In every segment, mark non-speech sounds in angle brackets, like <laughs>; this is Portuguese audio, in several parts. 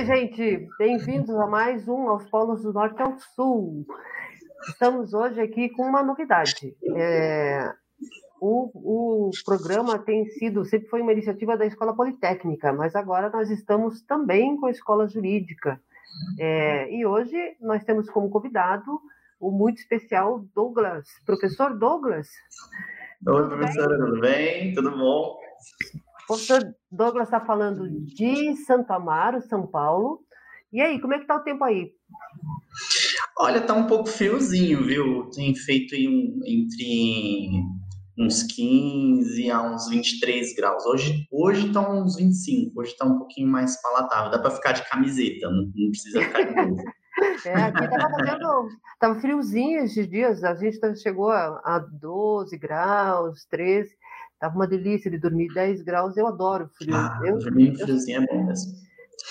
Oi, gente, bem-vindos a mais um Aos Polos do Norte ao Sul. Estamos hoje aqui com uma novidade. É, o, o programa tem sido, sempre foi uma iniciativa da Escola Politécnica, mas agora nós estamos também com a Escola Jurídica. É, e hoje nós temos como convidado o muito especial Douglas, professor Douglas. Oi, professora, tudo bem? Tudo bom? O professor Douglas está falando de Santo Amaro, São Paulo. E aí, como é que está o tempo aí? Olha, tá um pouco friozinho, viu? Tem feito um, entre uns 15 a uns 23 graus. Hoje, hoje tá uns 25, hoje tá um pouquinho mais palatável. Dá para ficar de camiseta, não, não precisa ficar de. <laughs> <laughs> É, aqui tava fazendo, tava friozinho esses dias, a gente chegou a, a 12 graus, 13, tava uma delícia de dormir 10 graus, eu adoro frio. Ah, eu, dormir friozinho é bom mesmo.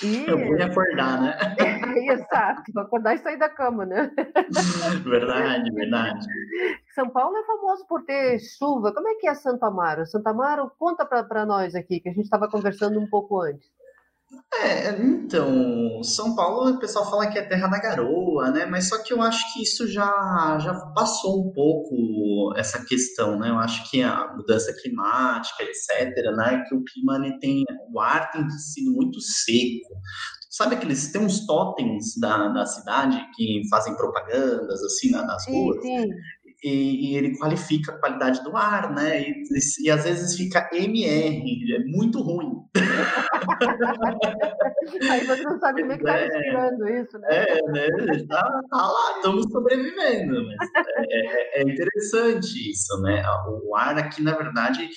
E... Eu vou acordar, né? É, <laughs> exato, acordar e sair da cama, né? <laughs> Verdade, verdade. São Paulo é famoso por ter chuva. Como é que é Santo Amaro? Santo Amaro, conta para nós aqui, que a gente estava conversando um pouco antes. É, então, São Paulo, o pessoal fala que é terra da garoa, né? Mas só que eu acho que isso já, já passou um pouco essa questão, né? Eu acho que a mudança climática, etc., né? Que o clima ele tem, o ar tem sido muito seco. Sabe aqueles, tem uns totens da, da cidade que fazem propagandas, assim, nas ruas? Sim, sim e, e, ele qualifica a qualidade do ar, né? E, e, e, às vezes fica MR, é muito ruim. <laughs> Aí você não sabe é que tá é. respirando isso, né? É, né? Tá, tá lá, estamos sobrevivendo. Mas é, é, é, interessante isso, né? O ar aqui, na verdade,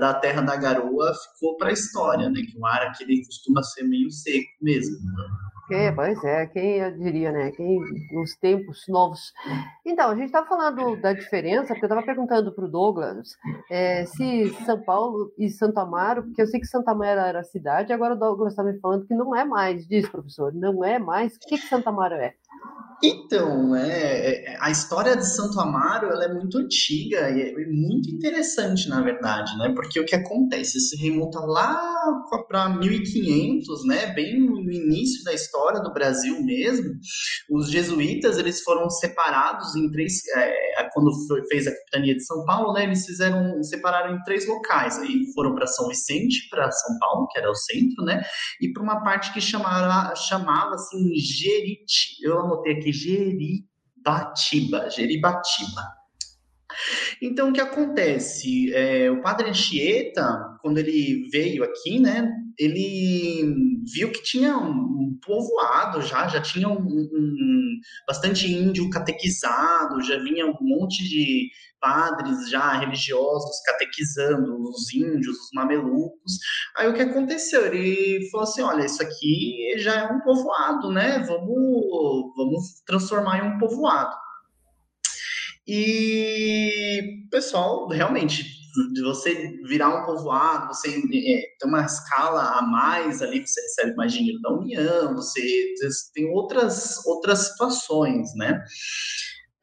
da terra da garoa ficou para a história, né? Que o ar aqui ele costuma ser meio seco mesmo. Né? Que, pois é, quem eu diria, né? Quem nos tempos novos. Então, a gente estava falando da diferença, porque eu estava perguntando para o Douglas é, se São Paulo e Santo Amaro, porque eu sei que Santo Amaro era a cidade, agora o Douglas está me falando que não é mais. Diz, professor, não é mais. O que, que Santo Amaro é? Então, é, é, a história de Santo Amaro ela é muito antiga e é muito interessante, na verdade, né? Porque o que acontece? Se remonta lá para 1500, né? Bem no início da história do Brasil mesmo. Os jesuítas eles foram separados em três. É, quando foi, fez a capitania de São Paulo, né? Eles fizeram separaram em três locais. Aí foram para São Vicente, para São Paulo, que era o centro, né? E para uma parte que chamava chamava assim Jeriti. Eu anotei aqui Jeribatiba, Jeribatiba. Então, o que acontece? É, o padre Anchieta, quando ele veio aqui, né, ele viu que tinha um povoado já, já tinha um, um, bastante índio catequizado, já vinha um monte de padres já religiosos catequizando os índios, os mamelucos. Aí o que aconteceu? Ele falou assim: olha, isso aqui já é um povoado, né? Vamos, vamos transformar em um povoado. E, pessoal, realmente, de você virar um povoado, você é, tem uma escala a mais ali, você recebe mais dinheiro da União, você, você tem outras, outras situações, né?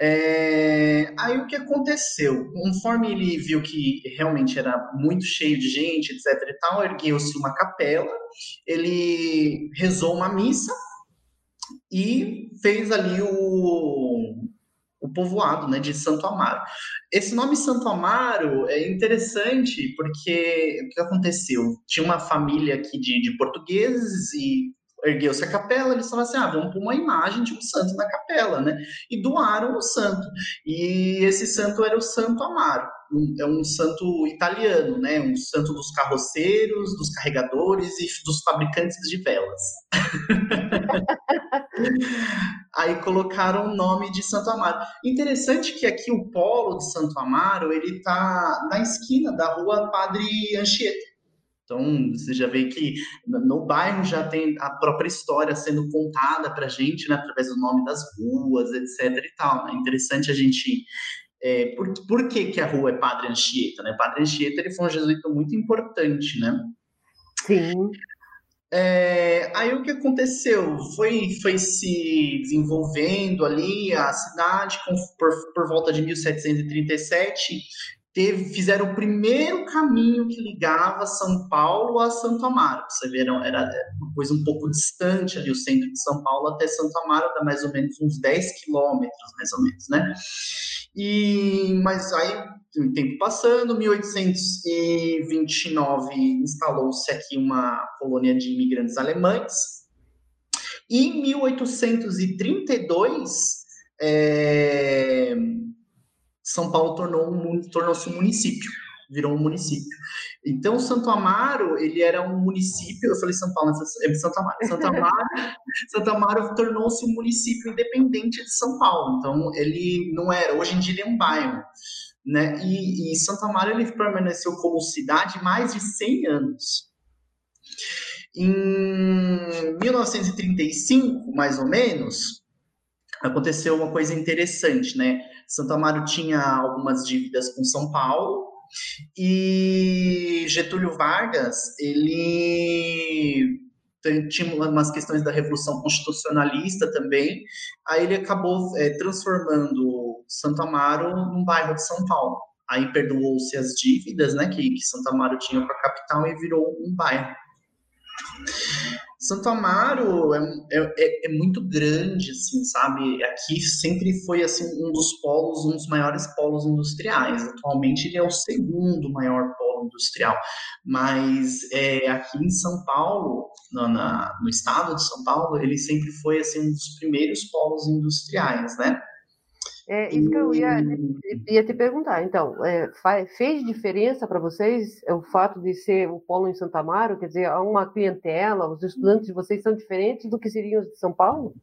É, aí o que aconteceu? Conforme ele viu que realmente era muito cheio de gente, etc e tal, ergueu-se uma capela, ele rezou uma missa e fez ali o, o povoado né, de Santo Amaro. Esse nome Santo Amaro é interessante porque o que aconteceu? Tinha uma família aqui de, de portugueses e ergueu-se a capela, eles falaram assim: ah, vamos pôr uma imagem de um santo na capela, né? E doaram o santo. E esse santo era o Santo Amaro. Um, é um santo italiano, né? Um santo dos carroceiros, dos carregadores e dos fabricantes de velas. <laughs> Aí colocaram o nome de Santo Amaro. Interessante que aqui o polo de Santo Amaro, ele tá na esquina da rua Padre Anchieta. Então, você já vê que no bairro já tem a própria história sendo contada para a gente, né, através do nome das ruas, etc. e tal. É interessante a gente. É, por, por que, que a rua é Padre Anchieta? Né? Padre Anchieta ele foi um jesuíta muito importante, né? Sim. É, aí o que aconteceu? Foi, foi se desenvolvendo ali a cidade com, por, por volta de 1737 teve, fizeram o primeiro caminho que ligava São Paulo a Santo Amaro. Você vê, era uma coisa um pouco distante ali, o centro de São Paulo até Santo Amaro dá mais ou menos uns 10 quilômetros, mais ou menos, né? E, mas aí, o tempo passando, 1829 instalou-se aqui uma colônia de imigrantes alemães, e em 1832, é, São Paulo tornou um, tornou-se um município, virou um município. Então, Santo Amaro, ele era um município, eu falei São Paulo, é Santo Amaro. Santo <laughs> Amaro, Santo Amaro tornou-se um município independente de São Paulo. Então, ele não era, hoje em dia ele é um bairro. Né? E, e Santo Amaro ele permaneceu como cidade mais de 100 anos. Em 1935, mais ou menos, aconteceu uma coisa interessante, né? Santo Amaro tinha algumas dívidas com São Paulo e Getúlio Vargas, ele tinha umas questões da Revolução Constitucionalista também, aí ele acabou é, transformando Santo Amaro num bairro de São Paulo. Aí perdoou-se as dívidas né, que, que Santo Amaro tinha com a capital e virou um bairro. Santo Amaro é, é, é, muito grande, assim, sabe? Aqui sempre foi assim um dos polos, um dos maiores polos industriais. Atualmente ele é o segundo maior polo industrial, mas é, aqui em São Paulo, no, na, no estado de São Paulo, ele sempre foi assim um dos primeiros polos industriais, né? É isso que eu ia, ia te perguntar. Então, é, faz, fez diferença para vocês o fato de ser o polo em Santa Amaro? Quer dizer, há uma clientela, os estudantes de vocês são diferentes do que seriam os de São Paulo?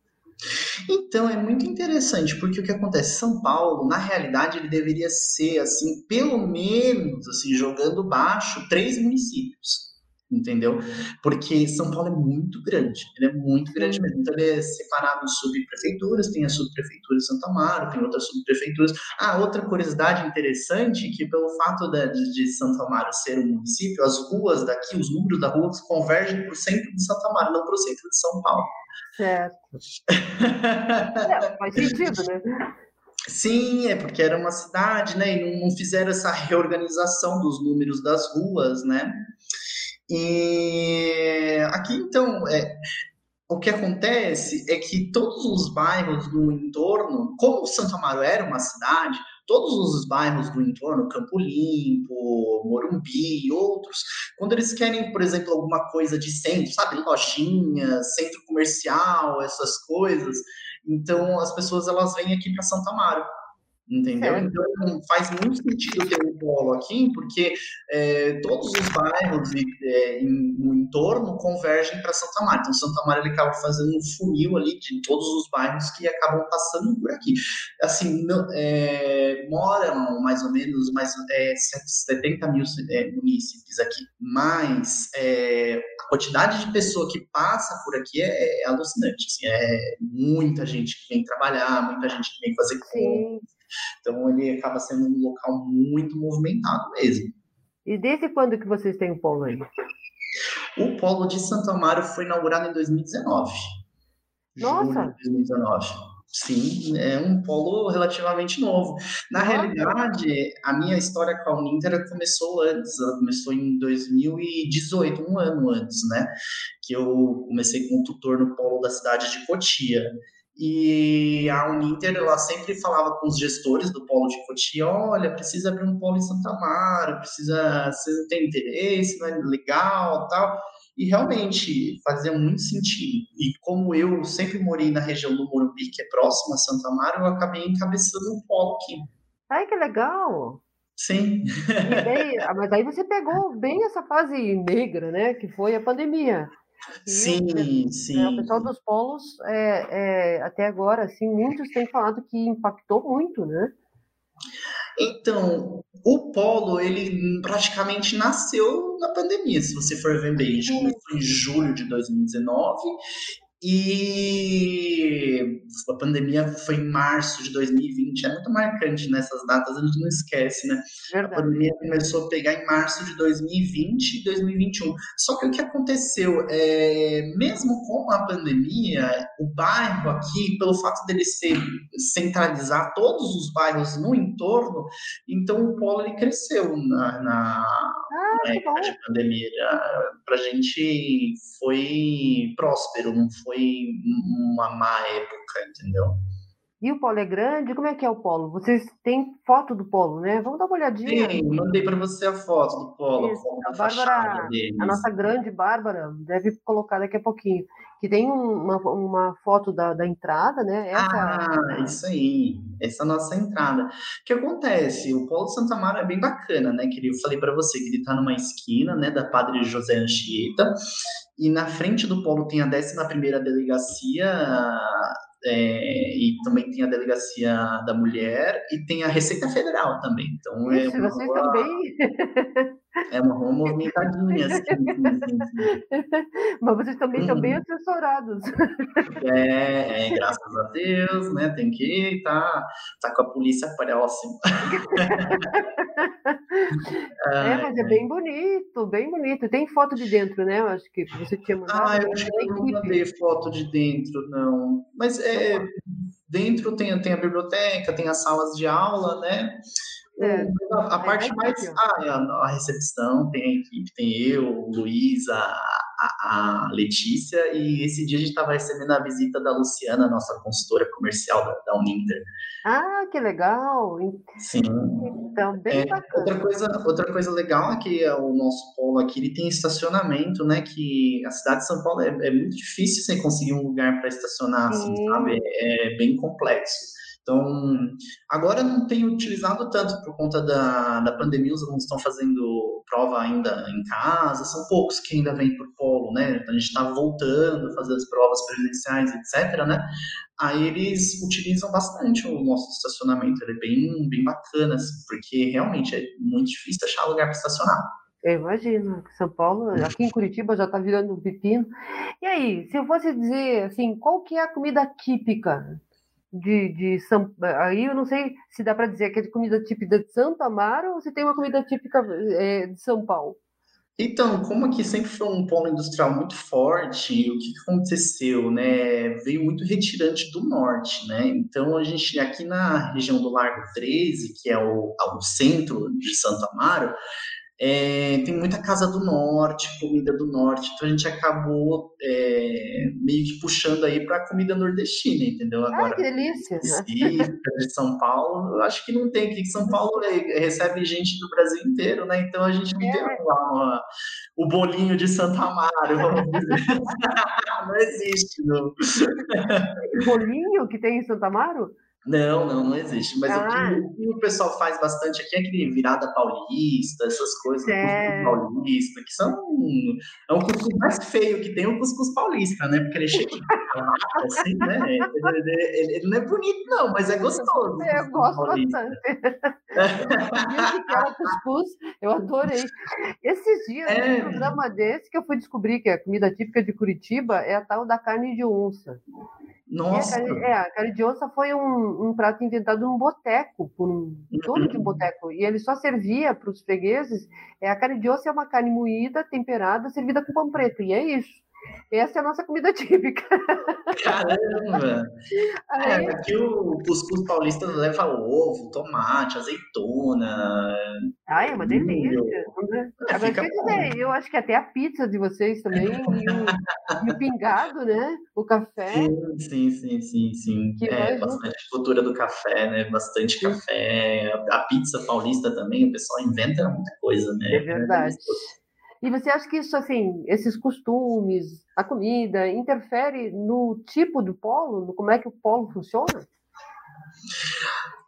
Então, é muito interessante, porque o que acontece? São Paulo, na realidade, ele deveria ser, assim, pelo menos, assim, jogando baixo, três municípios entendeu? Porque São Paulo é muito grande, ele é muito grande mesmo. Então ele é separado em subprefeituras, tem a subprefeitura de Santa Amaro, tem outras subprefeituras. Ah, outra curiosidade interessante que pelo fato de, de Santa Amaro ser um município, as ruas daqui, os números da rua convergem para o centro de Santa Amaro, não para o centro de São Paulo. Certo. <laughs> é, faz sentido, né? Sim, é porque era uma cidade, né? E não, não fizeram essa reorganização dos números das ruas, né? E aqui, então, é, o que acontece é que todos os bairros do entorno, como Santo Amaro era uma cidade, todos os bairros do entorno, Campo Limpo, Morumbi e outros, quando eles querem, por exemplo, alguma coisa de centro, sabe, lojinha, centro comercial, essas coisas, então as pessoas elas vêm aqui para Santo Amaro. Entendeu? É. Então faz muito sentido ter um polo aqui, porque é, todos os bairros é, em, no entorno convergem para Santa Maria. Então, Santa Maria ele acaba fazendo um funil ali de todos os bairros que acabam passando por aqui. Assim, não, é, moram mais ou menos mais, 70 é, mil é, munícipes aqui, mas a quantidade de pessoa que passa por aqui é, alucinante. Assim, é muita gente que vem trabalhar, muita gente que vem fazer compras. Então ele acaba sendo um local muito movimentado mesmo. E desde quando que vocês têm o polo aí? O polo de Santo Amaro foi inaugurado em 2019. Nossa! Julho de 2019. Sim, é um polo relativamente novo. Na Nossa. realidade, a minha história com a Uninter começou antes, ela começou em 2018, um ano antes, né? Que eu comecei como tutor no polo da cidade de Cotia. E a Uninter, ela sempre falava com os gestores do polo de Cotia, olha, precisa abrir um polo em Santa Mara, precisa, você tem interesse, não é legal, tal. E realmente fazia muito sentido. E como eu sempre morei na região do Morumbi, que é próxima a Santa Mara, eu acabei encabeçando um polo aqui. Ai, que legal! Sim. Daí, ah, mas aí você pegou bem essa fase negra, né? Que foi a pandemia. Sim, né, sim. O pessoal dos polos, é, é, até agora, assim, muitos têm falado que impactou muito, né? Então, o polo, ele praticamente nasceu na pandemia, se você for ver bem. A gente começou em julho de 2019 E a pandemia foi em março de 2020, é muito marcante nessas datas, a gente não esquece, né? Verdade. A pandemia começou a pegar em março de 2020 e 2021. Só que o que aconteceu, é, mesmo com a pandemia, o bairro aqui, pelo fato dele ser centralizar todos os bairros no entorno, então o polo ele cresceu na, na, ah, na época de pandemia. Para a gente foi próspero, não foi foi uma má época, entendeu? E o polo é grande? Como é que é o polo? Vocês têm foto do polo, né? Vamos dar uma olhadinha. Sim, mandei para você a foto do polo. Isso, a Bárbara, a nossa grande Bárbara, deve colocar daqui a pouquinho. Que tem uma, uma foto da, da entrada, né? Essa... Ah, isso aí. Essa é a nossa entrada. O que acontece? O polo Santa Mara é bem bacana, né? Que eu falei para você que ele está numa esquina, né? Da Padre José Anchieta. E na frente do polo tem a 11ª Delegacia é, e também tem a Delegacia da Mulher e tem a Receita Federal também. Então é Isso, é uma vocês rua, também. <laughs> É uma rua movimentadinha. Assim, assim, assim. <laughs> Mas vocês também estão bem uhum. assessorados. É, é, graças a Deus, né? Tem que estar tá, tá com a polícia próxima. <laughs> é, mas é bem bonito, bem bonito. Tem foto de dentro, né? Eu acho que você tinha mandado. Ah, eu acho que eu não mandei foto de dentro, não. Mas é, dentro tem, tem a biblioteca, tem as salas de aula, né? É, a, a parte mais. Ah, é a, a, recepção, tem a equipe, tem eu, o Luiz, a, a, a Letícia, e esse dia a gente estava recebendo a visita da Luciana, nossa consultora comercial da, da Uninter. Ah, que legal! Sim. Então, bem é, bacana. Outra coisa, outra coisa legal é que o nosso polo aqui ele tem estacionamento, né? Que a cidade de São Paulo é, é muito difícil você conseguir um lugar para estacionar, assim, sabe? É, é bem complexo. Então, agora não tenho utilizado tanto por conta da, da pandemia, os alunos estão fazendo prova ainda em casa, são poucos que ainda vêm por polo, né? A gente está voltando a fazer as provas presenciais, etc., né? Aí eles utilizam bastante o nosso estacionamento, ele é bem, bem bacana, porque realmente é muito difícil achar lugar para estacionar. Eu imagino, São Paulo, aqui em Curitiba já está virando um pepino. E aí, se eu fosse dizer assim, qual que é a comida típica de, de São aí eu não sei se dá para dizer que é de comida típica de Santo Amaro ou se tem uma comida típica é, de São Paulo. Então, como aqui sempre foi um polo industrial muito forte, o que aconteceu, né? Veio muito retirante do norte, né? Então, a gente aqui na região do Largo 13, que é o, o centro de Santo Amaro, é, tem muita casa do norte, comida do norte, então a gente acabou é, meio que puxando aí para a comida nordestina, entendeu? Agora, ah, que delícia! de São Paulo, eu acho que não tem aqui. São Paulo é, recebe gente do Brasil inteiro, né? Então a gente não tem é. lá uma, o bolinho de Santa Amaro, vamos dizer. <laughs> não existe, não. <laughs> bolinho que tem em Santa Amaro? Não, não, não existe. Mas ah. o, que, o, pessoal faz bastante aqui é aquele virada paulista, essas coisas, é. cuscuz paulista, que são. É um cuscuz mais feio que tem o cuscuz paulista, né? Porque ele chega assim, né? Ele, ele, ele, não é bonito, não, mas é gostoso. É, eu gosto paulista. bastante. eu cuscuz, eu adorei. Esses dias, é. um programa desse que eu fui descobrir que a comida típica de Curitiba é a tal da carne de onça. Nossa! É, é, a carne de onça foi um, um prato inventado num boteco, por um dono de um boteco, e ele só servia para os fregueses. É, a carne de onça é uma carne moída, temperada, servida com pão preto, e é isso. Essa é a nossa comida típica. Caramba! Aí... É, aqui o cuscuz paulista leva ovo, tomate, azeitona. Ai, é uma delícia. É, Agora, quer dizer, eu acho que até a pizza de vocês também, e o, e o pingado, né? O café. Sim, sim, sim, sim. sim. Que é, bastante junto. cultura do café, né? Bastante sim. café. A pizza paulista também, o pessoal inventa muita coisa, né? É verdade. É e você acha que isso, assim, esses costumes, a comida, interfere no tipo do polo, no como é que o polo funciona?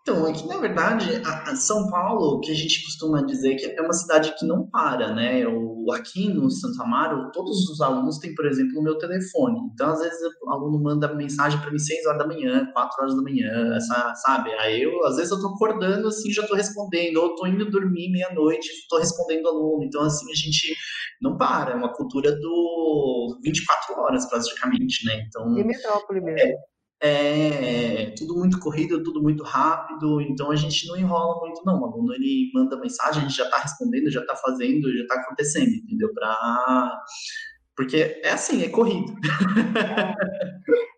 Então, aqui na verdade, a, a São Paulo, que a gente costuma dizer que é uma cidade que não para, né? O, aqui no Santo Amaro, todos os alunos têm, por exemplo, o meu telefone. Então, às vezes, o aluno manda mensagem para mim 6 horas da manhã, 4 horas da manhã, essa, sabe? Aí eu, às vezes, eu tô acordando assim, já tô respondendo, ou tô indo dormir meia-noite, tô respondendo aluno. Então, assim, a gente não para, é uma cultura do 24 horas, praticamente, né? Então. E metrópole mesmo. É, é tudo muito corrido, tudo muito rápido, então a gente não enrola muito, não. O aluno ele manda mensagem, a gente já está respondendo, já está fazendo, já está acontecendo, entendeu? Pra... Porque é assim, é corrido.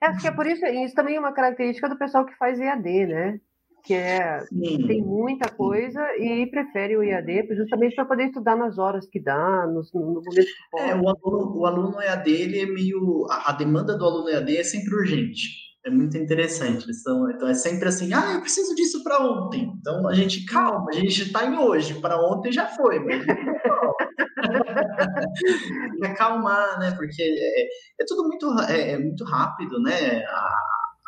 É. Acho que é por isso, isso também é uma característica do pessoal que faz EAD, né? Que é, Sim. tem muita coisa e prefere o EAD justamente para poder estudar nas horas que dá, no, no momento que pode. É, o aluno, o aluno EAD, ele é meio. A, a demanda do aluno EAD é sempre urgente. É muito interessante. Então é sempre assim, ah, eu preciso disso para ontem. Então a gente, calma, a gente está em hoje, para ontem já foi, mas <laughs> acalmar, né? Porque é, é tudo muito, é, é, muito rápido, né?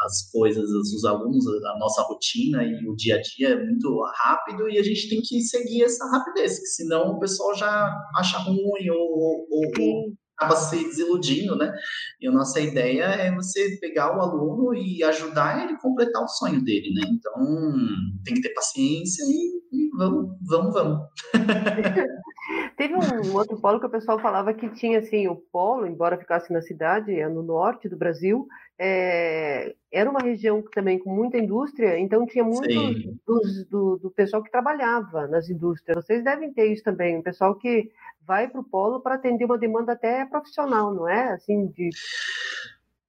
As coisas, os alunos, a nossa rotina e o dia a dia é muito rápido e a gente tem que seguir essa rapidez, que senão o pessoal já acha ruim ou, ou, ou acaba se desiludindo, né? E a nossa ideia é você pegar o aluno e ajudar ele a completar o sonho dele, né? Então, tem que ter paciência e, e vamos, vamos, vamos. <laughs> Teve um outro polo que o pessoal falava que tinha, assim, o polo, embora ficasse na cidade, é no norte do Brasil, é, era uma região também com muita indústria, então tinha muito dos, do, do pessoal que trabalhava nas indústrias. Vocês devem ter isso também, o pessoal que vai para o polo para atender uma demanda até profissional, não é? Assim, de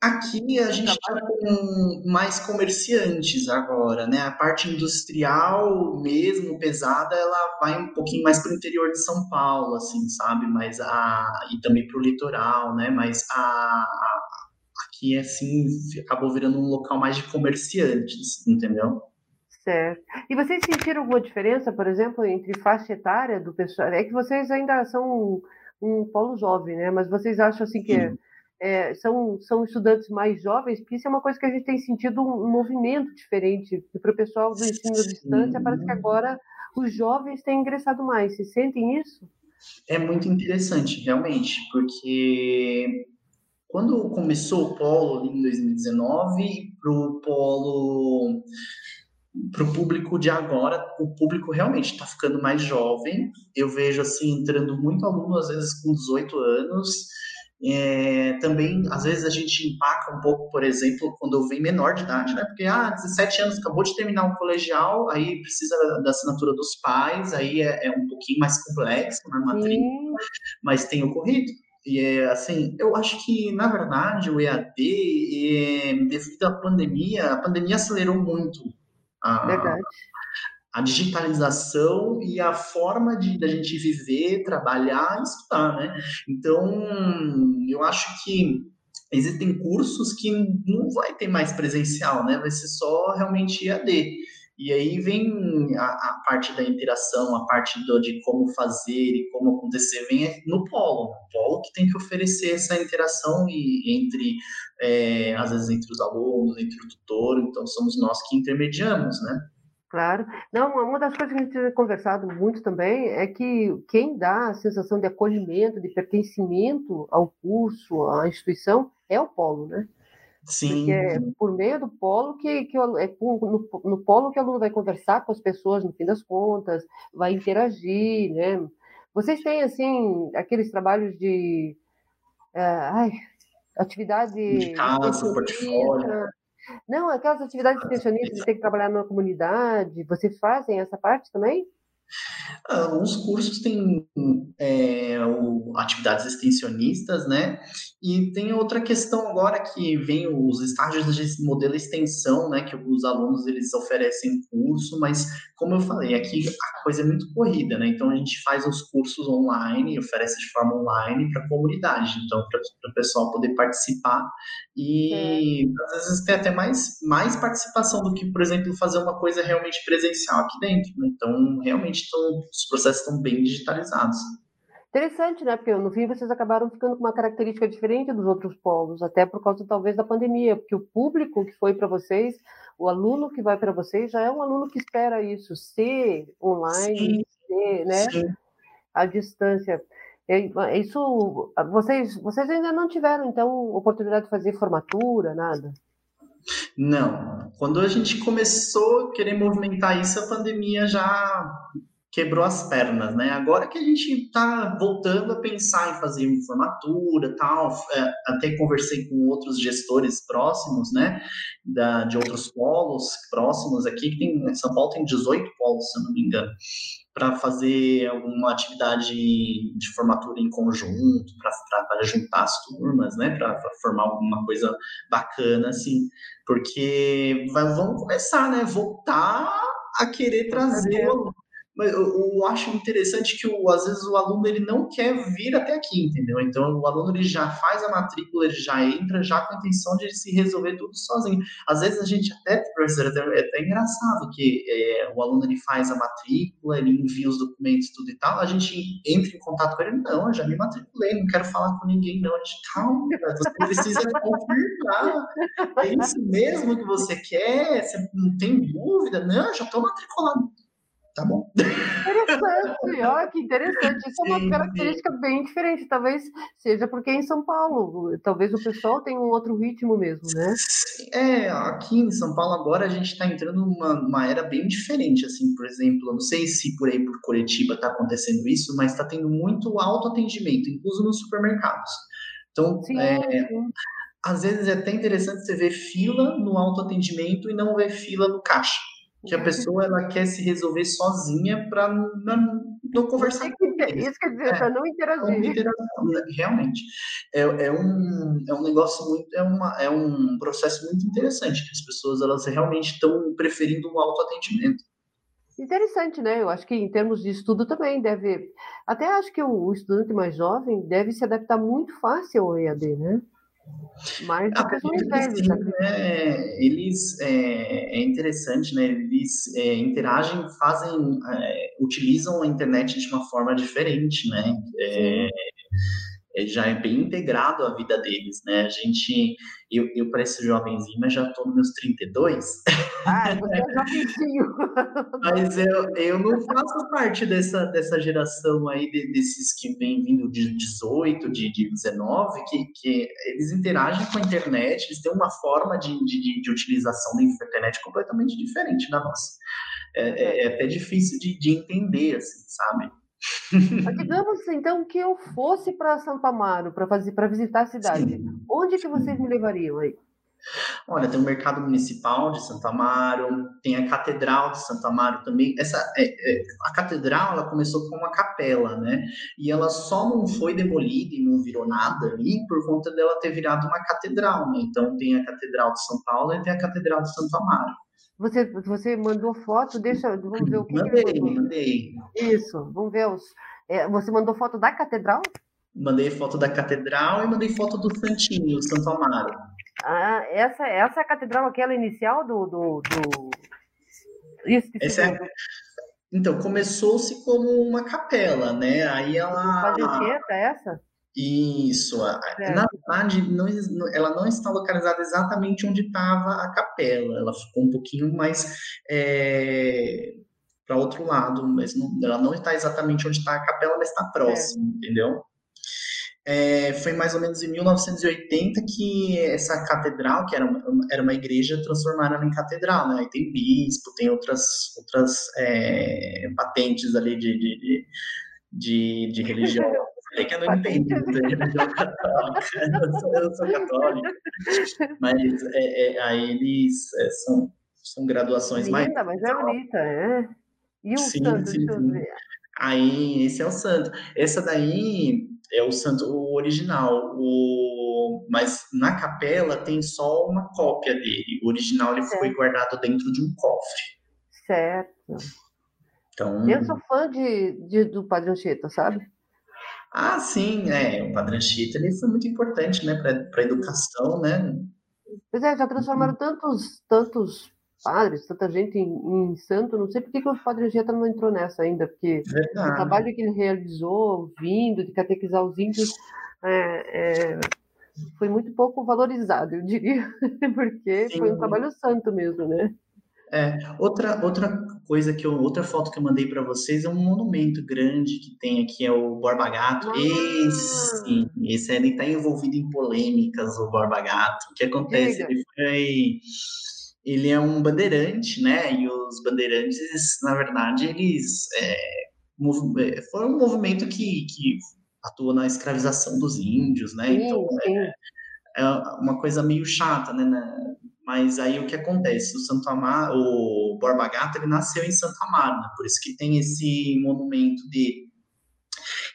Aqui a gente está com mais comerciantes agora, né? A parte industrial mesmo, pesada, ela vai um pouquinho mais para o interior de São Paulo, assim, sabe? Mas a e também para o litoral, né? Mas a, aqui assim acabou virando um local mais de comerciantes, entendeu? Certo. E vocês sentiram alguma diferença, por exemplo, entre faixa etária do pessoal? É que vocês ainda são um, um polo jovem, né? Mas vocês acham assim que é, são, são estudantes mais jovens, porque isso é uma coisa que a gente tem sentido um, um movimento diferente. para o pessoal do ensino à distância, parece que agora os jovens têm ingressado mais. Vocês sentem isso? É muito interessante, realmente, porque quando começou o polo em 2019, para o polo para o público de agora, o público realmente está ficando mais jovem. Eu vejo assim entrando muito aluno às vezes com 18 anos é, também, às vezes, a gente empaca um pouco, por exemplo, quando vem menor de idade, né? Porque, ah, 17 anos, acabou de terminar o colegial, aí precisa da assinatura dos pais, aí é, é um pouquinho mais complexo na né, matrícula, mas tem ocorrido. E, é, assim, eu acho que, na verdade, o EAD, é, devido à pandemia, a pandemia acelerou muito a, Verdade a digitalização e a forma de da gente viver, trabalhar e estudar, né? Então, eu acho que existem cursos que não vai ter mais presencial, né? Vai ser só realmente AD. E aí vem a, a parte da interação, a parte do, de como fazer e como acontecer, vem no polo. O polo que tem que oferecer essa interação e, entre, é, às vezes, entre os alunos, entre o tutor. Então, somos nós que intermediamos, né? Claro. Não, uma das coisas que a gente tem conversado muito também é que quem dá a sensação de acolhimento, de pertencimento ao curso, à instituição, é o polo, né? Sim. Porque é por meio do polo que, que é no, no polo que o aluno vai conversar com as pessoas no fim das contas, vai interagir, né? Vocês têm assim aqueles trabalhos de uh, ai, atividade de casa, portfólio. Não, aquelas atividades extensionistas de ter que trabalhar numa comunidade, vocês fazem essa parte também? Alguns cursos têm é, o, atividades extensionistas, né? E tem outra questão agora que vem os estágios de modelo extensão, né? Que os alunos eles oferecem curso, mas como eu falei, aqui a coisa é muito corrida, né? Então a gente faz os cursos online, oferece de forma online para a comunidade, então para o pessoal poder participar e é. às vezes tem até mais, mais participação do que, por exemplo, fazer uma coisa realmente presencial aqui dentro. Né? Então realmente tão, os processos estão bem digitalizados. Interessante, né? Porque no fim vocês acabaram ficando com uma característica diferente dos outros polos, até por causa talvez da pandemia, porque o público que foi para vocês, o aluno que vai para vocês, já é um aluno que espera isso, ser online, Sim. ser, né? Sim. A distância. Isso, vocês, vocês ainda não tiveram então oportunidade de fazer formatura, nada? Não. Quando a gente começou a querer movimentar isso, a pandemia já quebrou as pernas, né? Agora que a gente está voltando a pensar em fazer uma formatura, tal, é, até conversei com outros gestores próximos, né, da, de outros polos próximos aqui, que tem, São Paulo tem 18 polos, se eu não me engano, para fazer alguma atividade de formatura em conjunto, para juntar as turmas, né, para formar alguma coisa bacana, assim, porque vai, vamos começar, né, voltar a querer trazer mas eu, eu, acho interessante que o, às vezes o aluno ele não quer vir até aqui, entendeu? Então o aluno ele já faz a matrícula, ele já entra já com a intenção de se resolver tudo sozinho. Às vezes a gente até, professor, é até engraçado que é, o aluno ele faz a matrícula, ele envia os documentos tudo e tal, a gente entra em contato com ele, não, eu já me matriculei, não quero falar com ninguém não. A gente, calma, você precisa confirmar. É isso mesmo que você quer? Você não tem dúvida? Não, eu já estou matriculado tá bom? Interessante, olha que interessante. Isso sim, é uma característica sim. bem diferente. Talvez seja porque é em São Paulo, talvez o pessoal tenha um outro ritmo mesmo, né? É, aqui em São Paulo agora a gente está entrando numa, numa era bem diferente, assim, por exemplo, eu não sei se por aí por Curitiba está acontecendo isso, mas está tendo muito autoatendimento, incluso nos supermercados. Então, sim, é, às vezes é até interessante você ver fila no autoatendimento e não ver fila no caixa que a pessoa ela quer se resolver sozinha para não conversar com ninguém. Isso quer dizer, é, para não interagir. Né, realmente. É, é, um, é um negócio muito, é, uma, é um processo muito interessante, que as pessoas elas realmente estão preferindo um autoatendimento. Interessante, né? Eu acho que em termos de estudo também deve. Até acho que o estudante mais jovem deve se adaptar muito fácil ao EAD, né? Mas ah, eles, é, eles é, é, interessante, né? Eles é, interagem, fazem, é, utilizam a internet de uma forma diferente, né? É, é, já é bem integrado à vida deles, né? A gente, eu, eu pareço jovenzinho, mas já estou nos meus 32. Ah, você é jovenzinho. <laughs> mas eu, eu não faço parte dessa, dessa geração aí, de, desses que vem vindo de 18, de, de 19, que, que eles interagem com a internet, eles têm uma forma de, de, de utilização da internet completamente diferente da nossa. É, é, é até difícil de, de entender, assim, sabe? <laughs> Digamos então que eu fosse para Santo Amaro para fazer para visitar a cidade. Sim. Onde que vocês me levariam aí? Olha, tem o mercado municipal de Santo Amaro, tem a catedral de Santo Amaro também. Essa é, é, a catedral ela começou com uma capela, né? E ela só não foi demolida e não virou nada ali por conta dela ter virado uma catedral, né? Então tem a catedral de São Paulo e tem a catedral de Santo Amaro. Você, você mandou foto, deixa, vamos ver o que Mandei, que mandei. Isso, vamos ver os. É, você mandou foto da catedral? Mandei foto da catedral e mandei foto do Santinho, Santo Amaro. Ah, essa, essa é a catedral, aquela inicial do. do, do... Isso que Essa é... Então, começou-se como uma capela, né? Aí ela. Fazenda, essa? Isso. É. Na verdade, não, ela não está localizada exatamente onde estava a capela. Ela ficou um pouquinho mais é, para outro lado, mas não, ela não está exatamente onde está a capela, mas está próximo, é. entendeu? É, foi mais ou menos em 1980 que essa catedral, que era uma, era uma igreja, transformaram em catedral, né? Aí tem bispo, tem outras, outras é, patentes ali de, de, de, de <laughs> religião É que eu não entendo da religião católica. <laughs> Eu sou, eu sou católica. Mas é, é, aí eles é, são, são graduações Linda, mais. mas é bonita, é. E o sim, santo, sim. Aí, esse é o santo. Essa daí é o santo o original. O... Mas na capela tem só uma cópia dele. O original ele foi guardado dentro de um cofre. Certo. Então... Eu sou fã de, de do Padre Anchieta, sabe? Ah, sim, é. O Padre Anchieta ele foi muito importante, né, para a educação, né? Pois é, já transformaram tantos, tantos padres, tanta gente em, em santo, não sei por que, que o padre Anchieta não entrou nessa ainda, porque Verdade. o trabalho que ele realizou, vindo de catequizar os índios, é, é, foi muito pouco valorizado, eu diria, <laughs> porque Sim. foi um trabalho santo mesmo, né? É, outra, outra coisa que eu, outra foto que eu mandei para vocês é um monumento grande que tem aqui, é o Borba Gato. Ah. Esse esse ele está envolvido em polêmicas, o Borba Gato. O que acontece? Ele foi. Ele é um bandeirante, né? E os bandeirantes, na verdade, eles é, é foram um movimento que, que atuou na escravização dos índios, né? Sim, então, sim. É, é uma coisa meio chata, né? Mas aí o que acontece? O Santo Amaro, o Borba Gato, ele nasceu em Santo Amaro, né? por isso que tem esse monumento dele.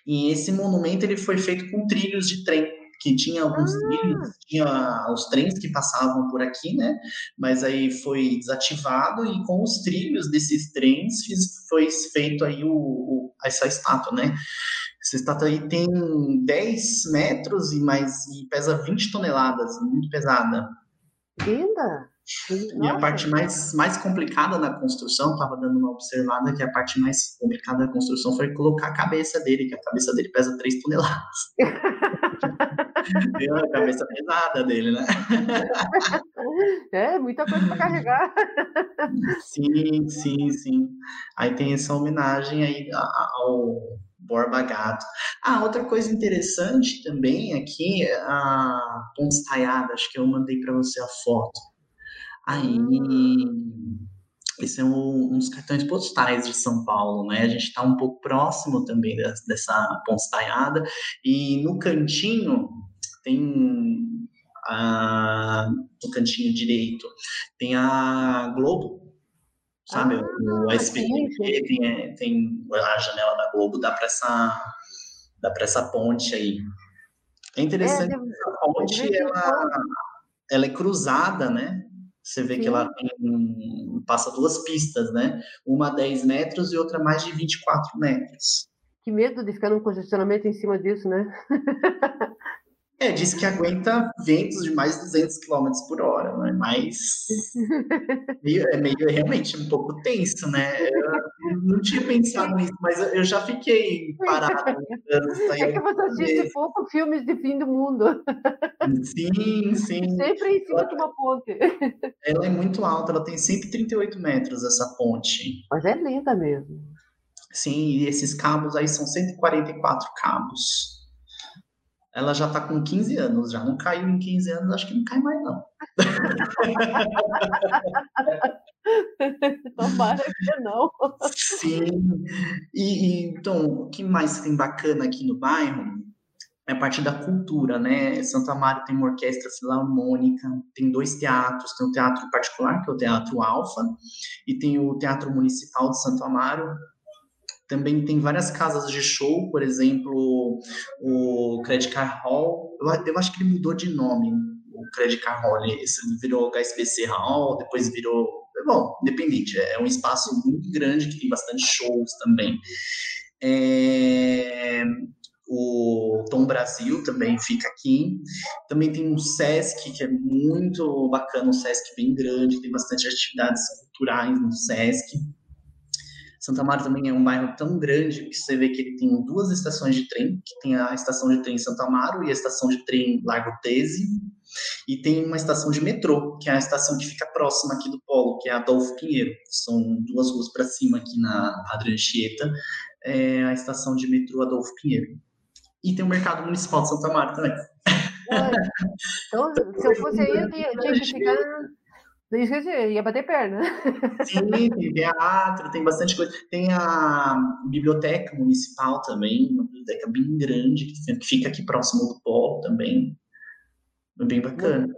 E esse monumento ele foi feito com trilhos de trem, que tinha alguns ah. trilhos, tinha os trens que passavam por aqui, né? Mas aí foi desativado e com os trilhos desses trens foi feito aí o, o essa estátua, né? Essa estátua aí tem 10 metros e mais e pesa 20 toneladas, muito pesada. Linda! E a parte mais, mais complicada da construção, estava dando uma observada que a parte mais complicada da construção foi colocar a cabeça dele, que a cabeça dele pesa 3 toneladas. Deu a cabeça pesada dele, né? É, muita coisa para carregar. Sim, sim, sim. Aí tem essa homenagem aí ao Borba Gato. Ah, outra coisa interessante também aqui, a Ponte Estaiada, acho que eu mandei para você a foto. Aí, esse é um, dos cartões postais de São Paulo, né? A gente está um pouco próximo também dessa, dessa Ponte Estaiada. E no cantinho tem a, no cantinho direito tem a Globo sabe? Ah, o SBT tem, é, tem a janela da Globo, dá para essa, dá para essa ponte aí. É interessante, é, a ponte ela, ela é cruzada, né? Você vê Sim. que ela tem, passa duas pistas, né? Uma a 10 metros e outra mais de 24 metros. Que medo de ficar num congestionamento em cima disso, né? <laughs> É, diz que aguenta ventos de mais de 200 km por hora, né? Mas <laughs> meio, é meio realmente um pouco tenso, né? Eu não tinha pensado nisso, mas eu já fiquei parado. <laughs> É que você assiste pouco filmes de fim do mundo. <laughs> Sim, sim. Sempre em cima ela, de uma ponte. Ela é muito alta, ela tem 138 metros, essa ponte. Mas é linda mesmo. Sim, e esses cabos aí são 144 cabos ela já está com 15 anos, já não caiu em 15 anos, acho que não cai mais, não. <laughs> Tomara que não. Sim. E, e, então, o que mais tem bacana aqui no bairro é a parte da cultura, né? Santa Maria tem uma orquestra filarmônica, tem dois teatros, tem o teatro particular, que é o Teatro Alfa, e tem o Teatro Municipal de Santo Amaro, também tem várias casas de show, por exemplo, o Credit Card Hall. Eu, eu acho que ele mudou de nome, o Credit Card Hall. Ele virou HSBC Hall, depois virou. Bom, independente. É um espaço muito grande que tem bastante shows também. É, o Tom Brasil também fica aqui. Também tem o Sesc, que é muito bacana, um Sesc bem grande, tem bastante atividades culturais no Sesc. Santa Maria também é um bairro tão grande que você vê que ele tem duas estações de trem, que tem a estação de trem Santa Amaro e a estação de trem Largo Tese, e tem uma estação de metrô, que é a estação que fica próxima aqui do polo, que é a Adolfo Pinheiro. São duas ruas para cima aqui na Padre Anchieta, é a estação de metrô Adolfo Pinheiro. E tem o mercado municipal de Santa Maria também. Então, se eu fosse aí, eu tinha que ficar isso que eu ia bater perna. Sim, tem teatro, tem bastante coisa. Tem a biblioteca municipal também, uma biblioteca bem grande, que fica aqui próximo do polo também. É bem bacana.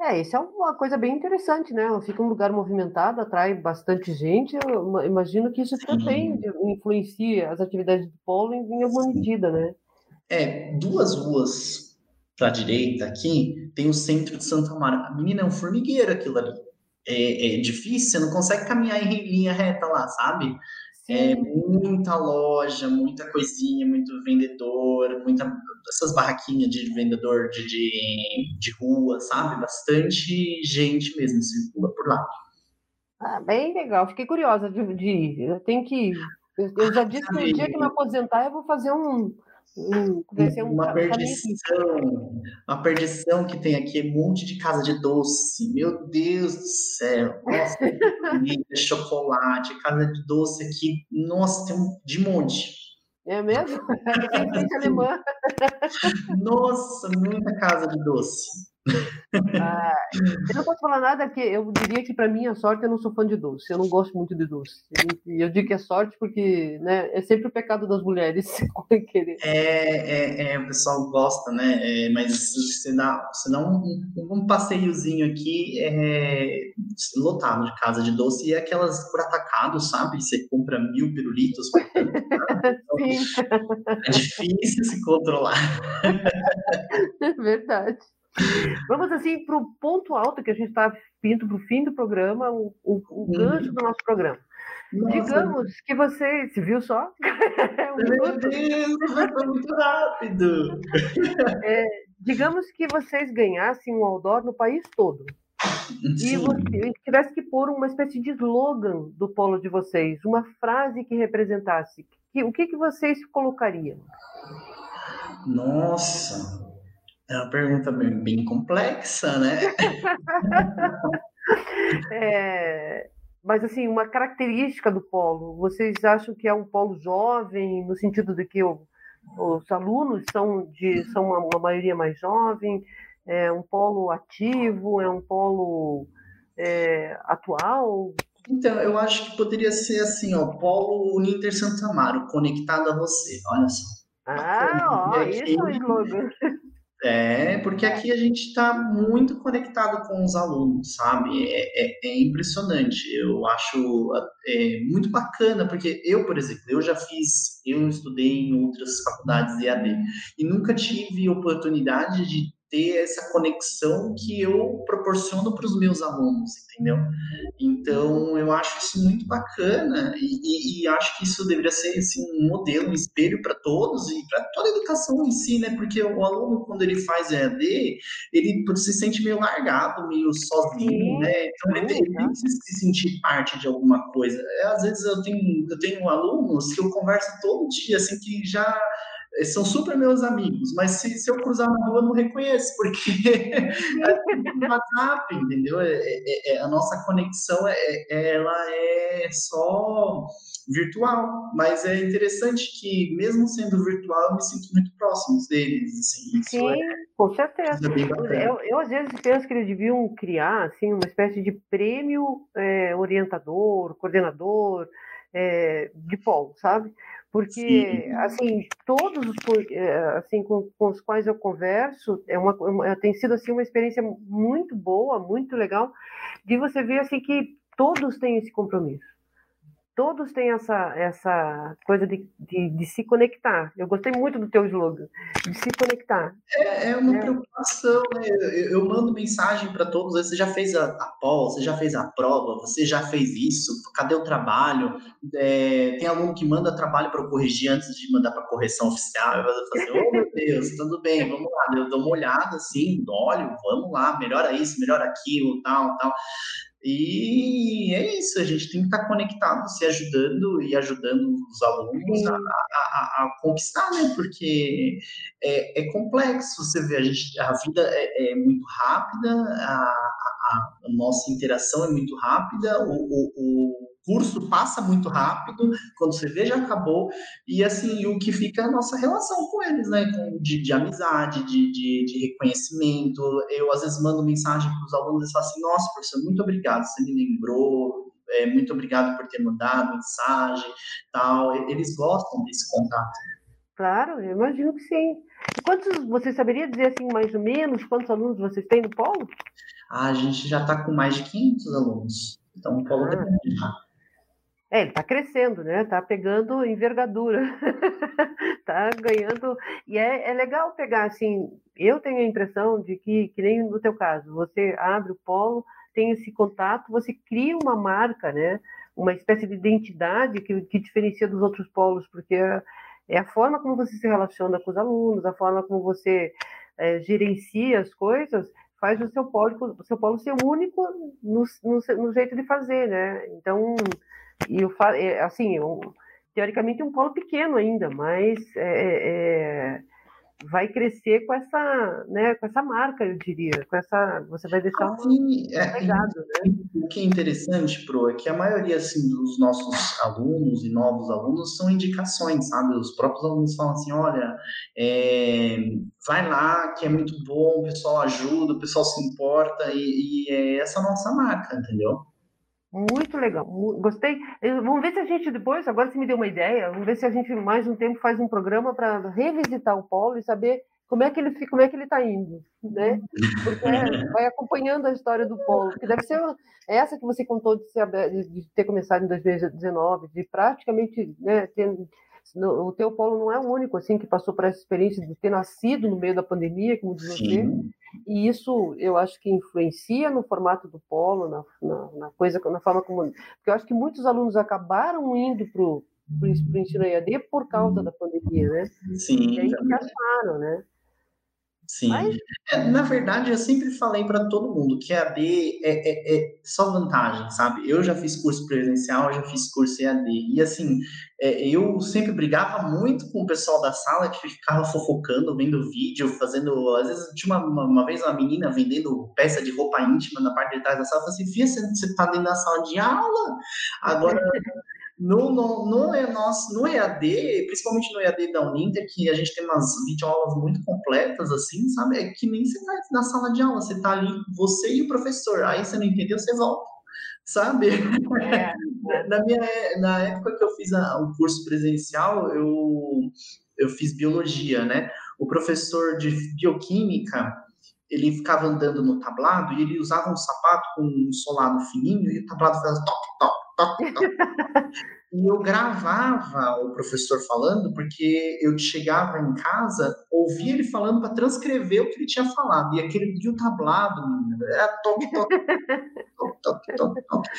É, isso é uma coisa bem interessante, né? Fica um lugar movimentado, atrai bastante gente. Eu imagino que isso Sim. também influencia as atividades do polo em alguma medida, né? É, duas ruas para a direita aqui, tem o centro de Santa Maria. Menina, é um formigueiro aquilo ali. É, é, difícil, você não consegue caminhar em linha reta lá, sabe? É muita loja, muita coisinha, muito vendedor, muita essas barraquinhas de vendedor de, de, de rua, sabe? Bastante gente mesmo circula por lá. Ah, bem legal, fiquei curiosa de, de ir. Eu tenho que ir. Eu já disse que no dia que me aposentar eu vou fazer um, uma perdição, uma perdição que tem aqui, um monte de casa de doce. Meu Deus do céu. Nossa, <laughs> chocolate, casa de doce aqui. Nossa, tem um de monte. É mesmo? <laughs> Alemã. Nossa, muita casa de doce. Ah, eu não posso falar nada que eu diria que para mim a sorte eu não sou fã de doce. Eu não gosto muito de doce. E eu digo que é sorte porque, né, é sempre o pecado das mulheres <laughs> querer. É, é, é, o pessoal gosta, né? É, mas você dá, você dá um, um passeiozinho aqui é, lotado de casa de doce e é aquelas por atacado, sabe? Você compra mil pirulitos. <laughs> Então, é difícil se controlar. <laughs> Verdade. <laughs> Vamos assim para o ponto alto que a gente está vindo para o fim do programa, o, o, o gancho do nosso programa. Nossa. Digamos que você. Se viu só? <laughs> É Meu Deus, foi muito rápido! <laughs> É, digamos que vocês ganhassem um outdoor no país todo. Sim. E você tivesse que pôr uma espécie de slogan do polo de vocês, uma frase que representasse. O que, que vocês colocariam? Nossa, é uma pergunta bem, bem complexa, né? <laughs> é, mas, assim, uma característica do polo, vocês acham que é um polo jovem, no sentido de que o, os alunos são, de, são uma, uma, maioria mais jovem, é um polo ativo, é um polo é, atual? Então, eu acho que poderia ser assim, ó, polo Uninter Santa Amaro, conectado a você, olha só. Ah, ó, isso é o slogan. É, porque aqui a gente está muito conectado com os alunos, sabe? É, é, é impressionante. Eu acho é, muito bacana, porque eu, por exemplo, eu já fiz, eu estudei em outras faculdades de EAD e nunca tive oportunidade de ter essa conexão que eu proporciono para os meus alunos, entendeu? Então, eu acho isso muito bacana e, e, e acho que isso deveria ser assim, um modelo, um espelho para todos e para toda a educação em si, né? Porque o aluno, quando ele faz EAD, ele se sente meio largado, meio sozinho, Sim. né? Então, ele tem, tem, que se sentir parte de alguma coisa. É, às vezes, eu tenho, eu tenho alunos que eu converso todo dia, assim, que já são super meus amigos, mas se, se eu cruzar na rua, eu não reconheço, porque <laughs> é WhatsApp, entendeu? É, é, é, a nossa conexão, é, é, ela é só virtual, mas é interessante que, mesmo sendo virtual, eu me sinto muito próximo deles, assim, Sim, é com certeza. Eu, eu, às vezes, penso que eles deviam criar, assim, uma espécie de prêmio orientador, coordenador, de polo, sabe? Porque Sim. assim todos os eh, assim com, com, os quais eu converso é uma, uma, tem sido assim uma experiência muito boa muito legal de você ver assim que todos têm esse compromisso todos têm essa, essa coisa de, de, de, se conectar. Eu gostei muito do teu slogan, de se conectar. É, é uma é. preocupação, né? Eu, eu mando mensagem para todos, você já fez a, a pós, você já fez a prova, você já fez isso, cadê o trabalho? É, tem aluno que manda trabalho para eu corrigir antes de mandar para correção oficial, eu vou fazer, oh meu Deus, tudo bem, vamos lá, eu dou uma olhada assim, olho, vamos lá, melhora isso, melhora aquilo, tal, tal. E é isso, a gente tem que estar conectado, se ajudando e ajudando os alunos a, a, a, conquistar, né? Porque é, é, complexo, você vê, a, gente, a vida é, é muito rápida, a, a, nossa interação é muito rápida, o, o, o curso passa muito rápido, quando você vê já acabou, e assim, o que fica é a nossa relação com eles, né, de, de amizade, de, de, de, reconhecimento, eu às vezes mando mensagem para os alunos e falo assim, nossa, professor, muito obrigado, você me lembrou, é, muito obrigado por ter mandado mensagem, tal, eles gostam desse contato. Claro, eu imagino que sim. Quantos, você saberia dizer assim, mais ou menos, quantos alunos vocês têm no polo? Ah, a gente já está com mais de 500 alunos. Então, o polo ah. grande já. É, ele está crescendo, né? Está pegando envergadura, está <laughs> ganhando. E é, é, legal pegar, assim, eu tenho a impressão de que, que nem no teu caso, você abre o polo, tem esse contato, você cria uma marca, né? Uma espécie de identidade que, que diferencia dos outros polos, porque é, é a forma como você se relaciona com os alunos, a forma como você é, gerencia as coisas, faz o seu polo, o seu polo ser único no, no, no jeito de fazer, né? Então, e eu, é, assim, eu, teoricamente um polo pequeno ainda, mas é, é, vai crescer com essa, né, com essa marca, eu diria, com essa, você vai deixar um assim, legado, é, né? O que é interessante, Pro, é que a maioria assim dos nossos alunos e novos alunos são indicações, sabe? Os próprios alunos falam assim, olha, é, vai lá, que é muito bom, o pessoal ajuda, o pessoal se importa e, e é essa nossa marca, entendeu? Muito legal, gostei. Vamos ver se a gente depois, agora você me deu uma ideia, vamos ver se a gente mais um tempo faz um programa para revisitar o Polo e saber como é que ele como é que ele está indo, né? Porque vai acompanhando a história do Polo, que deve ser essa que você contou de, ser, de ter começado em 2019, de praticamente né, ter o teu polo não é o único assim que passou por essa experiência de ter nascido no meio da pandemia, como diz você. E isso eu acho que influencia no formato do polo, na, na, na coisa, na forma como. Porque eu acho que muitos alunos acabaram indo para o ensino EAD por causa da pandemia, né? Sim. E aí encaixaram, né? Sim. Mas... É, na verdade, eu sempre falei para todo mundo que EAD é, é, é, só vantagem, sabe? Eu já fiz curso presencial, já fiz curso EAD. E assim, é, eu sempre brigava muito com o pessoal da sala que ficava fofocando, vendo vídeo, fazendo. Às vezes tinha uma, uma, uma vez uma menina vendendo peça de roupa íntima na parte de trás da sala. Eu falei assim, Fia, você, você tá dentro da sala de aula? Agora. No, no, no, nosso, no EAD, principalmente no EAD da Uninter, que a gente tem umas videoaulas muito completas, assim, sabe? É que nem você tá na sala de aula, você tá ali, você e o professor. Aí você não entendeu, você volta, sabe? É, é. <laughs> na, minha, na época que eu fiz a, o curso presencial, eu, eu fiz biologia, né? O professor de bioquímica, ele ficava andando no tablado e ele usava um sapato com um solado fininho e o tablado fazia toque, toque e eu gravava o professor falando, porque eu chegava em casa, ouvia ele falando para transcrever o que ele tinha falado. E aquele e o tablado, era toque, toque, toque, toque, toque, toque.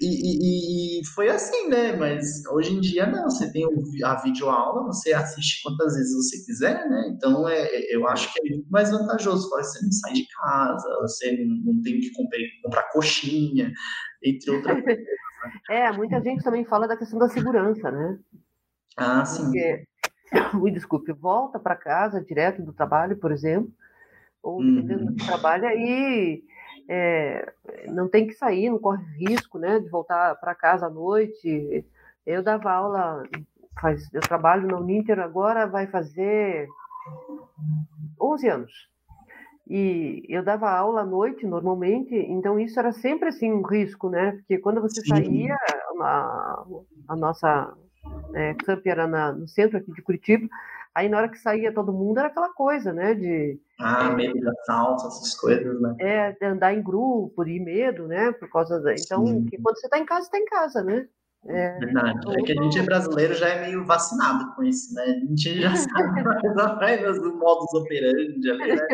E, e, e, foi assim, né? Mas hoje em dia não, você tem a videoaula, você assiste quantas vezes você quiser, né? Então é, eu acho que é muito mais vantajoso. Você não sai de casa, você não tem que comprar, comprar coxinha, entre outras coisas. <laughs> É, muita gente também fala da questão da segurança, né? Ah, sim. Porque, <coughs> me desculpe, volta para casa direto do trabalho, por exemplo, ou dependendo uhum. do trabalho, aí é, não tem que sair, não corre risco, né, de voltar para casa à noite. Eu dava aula, faz, eu trabalho na Uninter agora, vai fazer 11 anos. E eu dava aula à noite normalmente, então isso era sempre assim um risco, né? Porque quando você Sim. saía, a, a nossa é, camp era na, no centro aqui de Curitiba, aí na hora que saía todo mundo era aquela coisa, né? De ah, medo de assalto, essas coisas, né? É, de andar em grupo, de medo, né? Por causa da. Então, que quando você está em casa, está em casa, né? É, Verdade. É que a gente é brasileiro já é meio vacinado com isso, né? A gente já <laughs> sabe mais ou menos do modus operandi ali, né?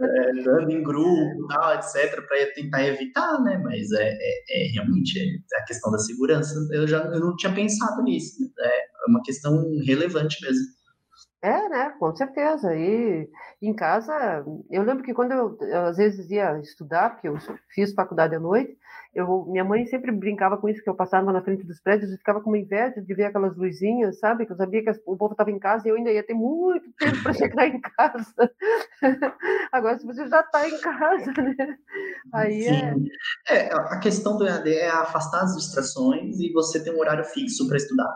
É, andando em grupo, tal, etc, para tentar evitar, né? Mas é, é, é realmente é a questão da segurança. Eu já eu não tinha pensado nisso. Né? É uma questão relevante mesmo. É, né? Com certeza. E em casa, eu lembro que quando eu, eu às vezes ia estudar, porque eu fiz faculdade à noite, eu, minha mãe sempre brincava com isso, que eu passava na frente dos prédios e ficava com uma inveja de ver aquelas luzinhas, sabe? Que eu sabia que o povo estava em casa e eu ainda ia ter muito tempo para <laughs> chegar em casa. <laughs> Agora, se você já está em casa, né? Aí Sim. é... é... A questão do EAD é afastar as distrações e você ter um horário fixo para estudar.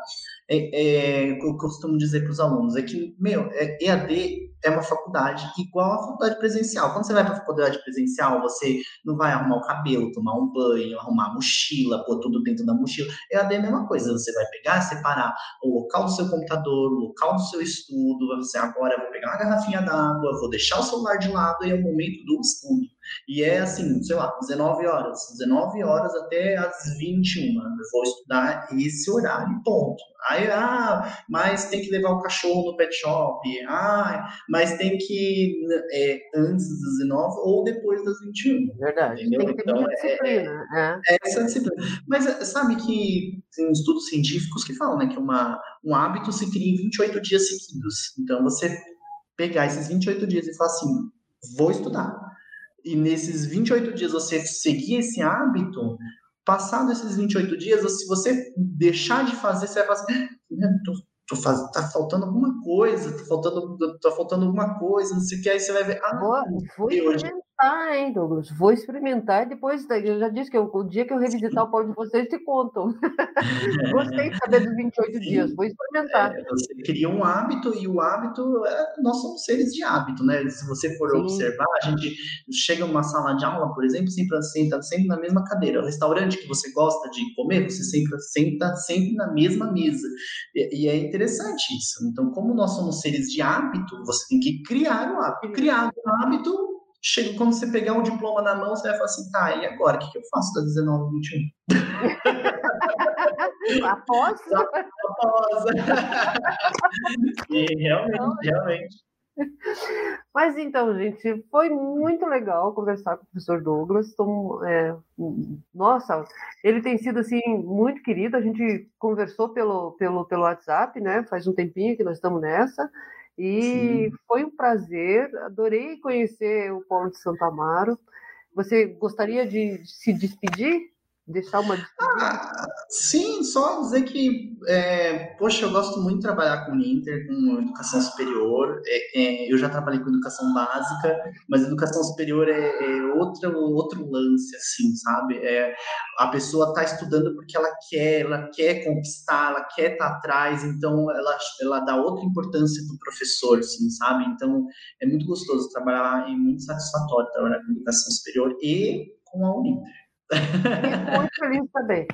É, é, eu costumo dizer para os alunos, é que, meu, é, EAD é uma faculdade igual a faculdade presencial. Quando você vai para a faculdade presencial, você não vai arrumar o cabelo, tomar um banho, arrumar a mochila, pôr tudo dentro da mochila. EAD é a mesma coisa. Você vai pegar, separar o local do seu computador, o local do seu estudo. Você agora vai pegar uma garrafinha d'água, vou deixar o celular de lado e é o momento do estudo. E é assim, sei lá, 19 horas. 19 horas até as 21. Eu vou estudar esse horário, ponto. Aí, ah, mas tem que levar o cachorro no pet shop. Ah, mas tem que é, antes das 19 ou depois das 21. Verdade. Entendeu? Tem que ter então, é, disciplina. É, é, essa disciplina. Mas sabe que tem estudos científicos que falam né, que uma, um hábito se cria em 28 dias seguidos. Então, você pegar esses 28 dias e falar assim, vou estudar e nesses 28 dias você seguir esse hábito, passado esses 28 dias, se você deixar de fazer, você vai fazer, assim, tô, tô faz... tá faltando alguma coisa, tá faltando, tá faltando alguma coisa, não sei o que, aí você vai ver, ah, Boa, foi hoje experimentar, hein, Douglas? Vou experimentar e depois, eu já disse que eu, o dia que eu revisitar o polo de vocês, te conto. <laughs> Gostei de saber dos 28 Sim. dias, vou experimentar. É, você cria um hábito e o hábito, é, nós somos seres de hábito, né? Se você for Sim. observar, a gente chega numa sala de aula, por exemplo, sempre senta sempre na mesma cadeira. O restaurante que você gosta de comer, você sempre senta sempre na mesma mesa. E, e é interessante isso. Então, como nós somos seres de hábito, você tem que criar o hábito. Criar o hábito chega, quando você pegar um diploma na mão, você vai falar assim, tá, e agora? O que, que eu faço das 19 21? Após? Após. e realmente, realmente. Mas então, gente, foi muito legal conversar com o professor Douglas. Tom, é, nossa, ele tem sido assim muito querido. A gente conversou pelo, pelo, pelo WhatsApp, né? Faz um tempinho que nós estamos nessa. E Sim. foi um prazer, adorei conhecer o Paulo de Santo Amaro. Você gostaria de se despedir? Deixar uma ah, Sim, só dizer que, é, poxa, eu gosto muito de trabalhar com o Inter, com educação superior. É, é, eu já trabalhei com educação básica, mas educação superior é, é outro, outro lance, assim, sabe? É, a pessoa está estudando porque ela quer, ela quer conquistar, ela quer estar tá atrás, então ela, ela dá outra importância para o professor, assim, sabe? Então é muito gostoso trabalhar, é muito satisfatório trabalhar com educação superior e com a Uninter. Muito feliz também.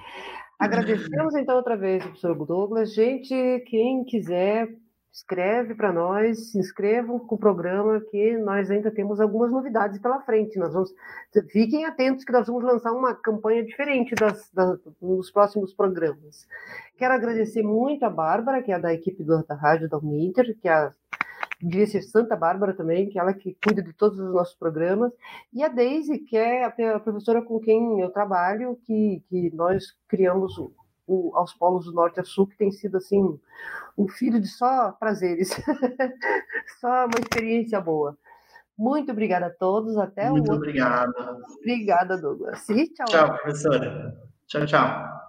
Agradecemos então outra vez professor Douglas. Gente, quem quiser, escreve para nós, se inscrevam com o programa, que nós ainda temos algumas novidades pela frente. Nós vamos, fiquem atentos que nós vamos lançar uma campanha diferente das, das, nos próximos programas. Quero agradecer muito a Bárbara, que é da equipe do da Rádio da Uninter, que é a devia ser Santa Bárbara também, que é ela que cuida de todos os nossos programas, e a Deise, que é a professora com quem eu trabalho, que, que nós criamos o, o, aos polos do norte a sul, que tem sido assim um filho de só prazeres, <laughs> só uma experiência boa. Muito obrigada a todos, até Muito o outro. Muito obrigado. Obrigada, Douglas. E tchau. Tchau, professora. Tchau, tchau.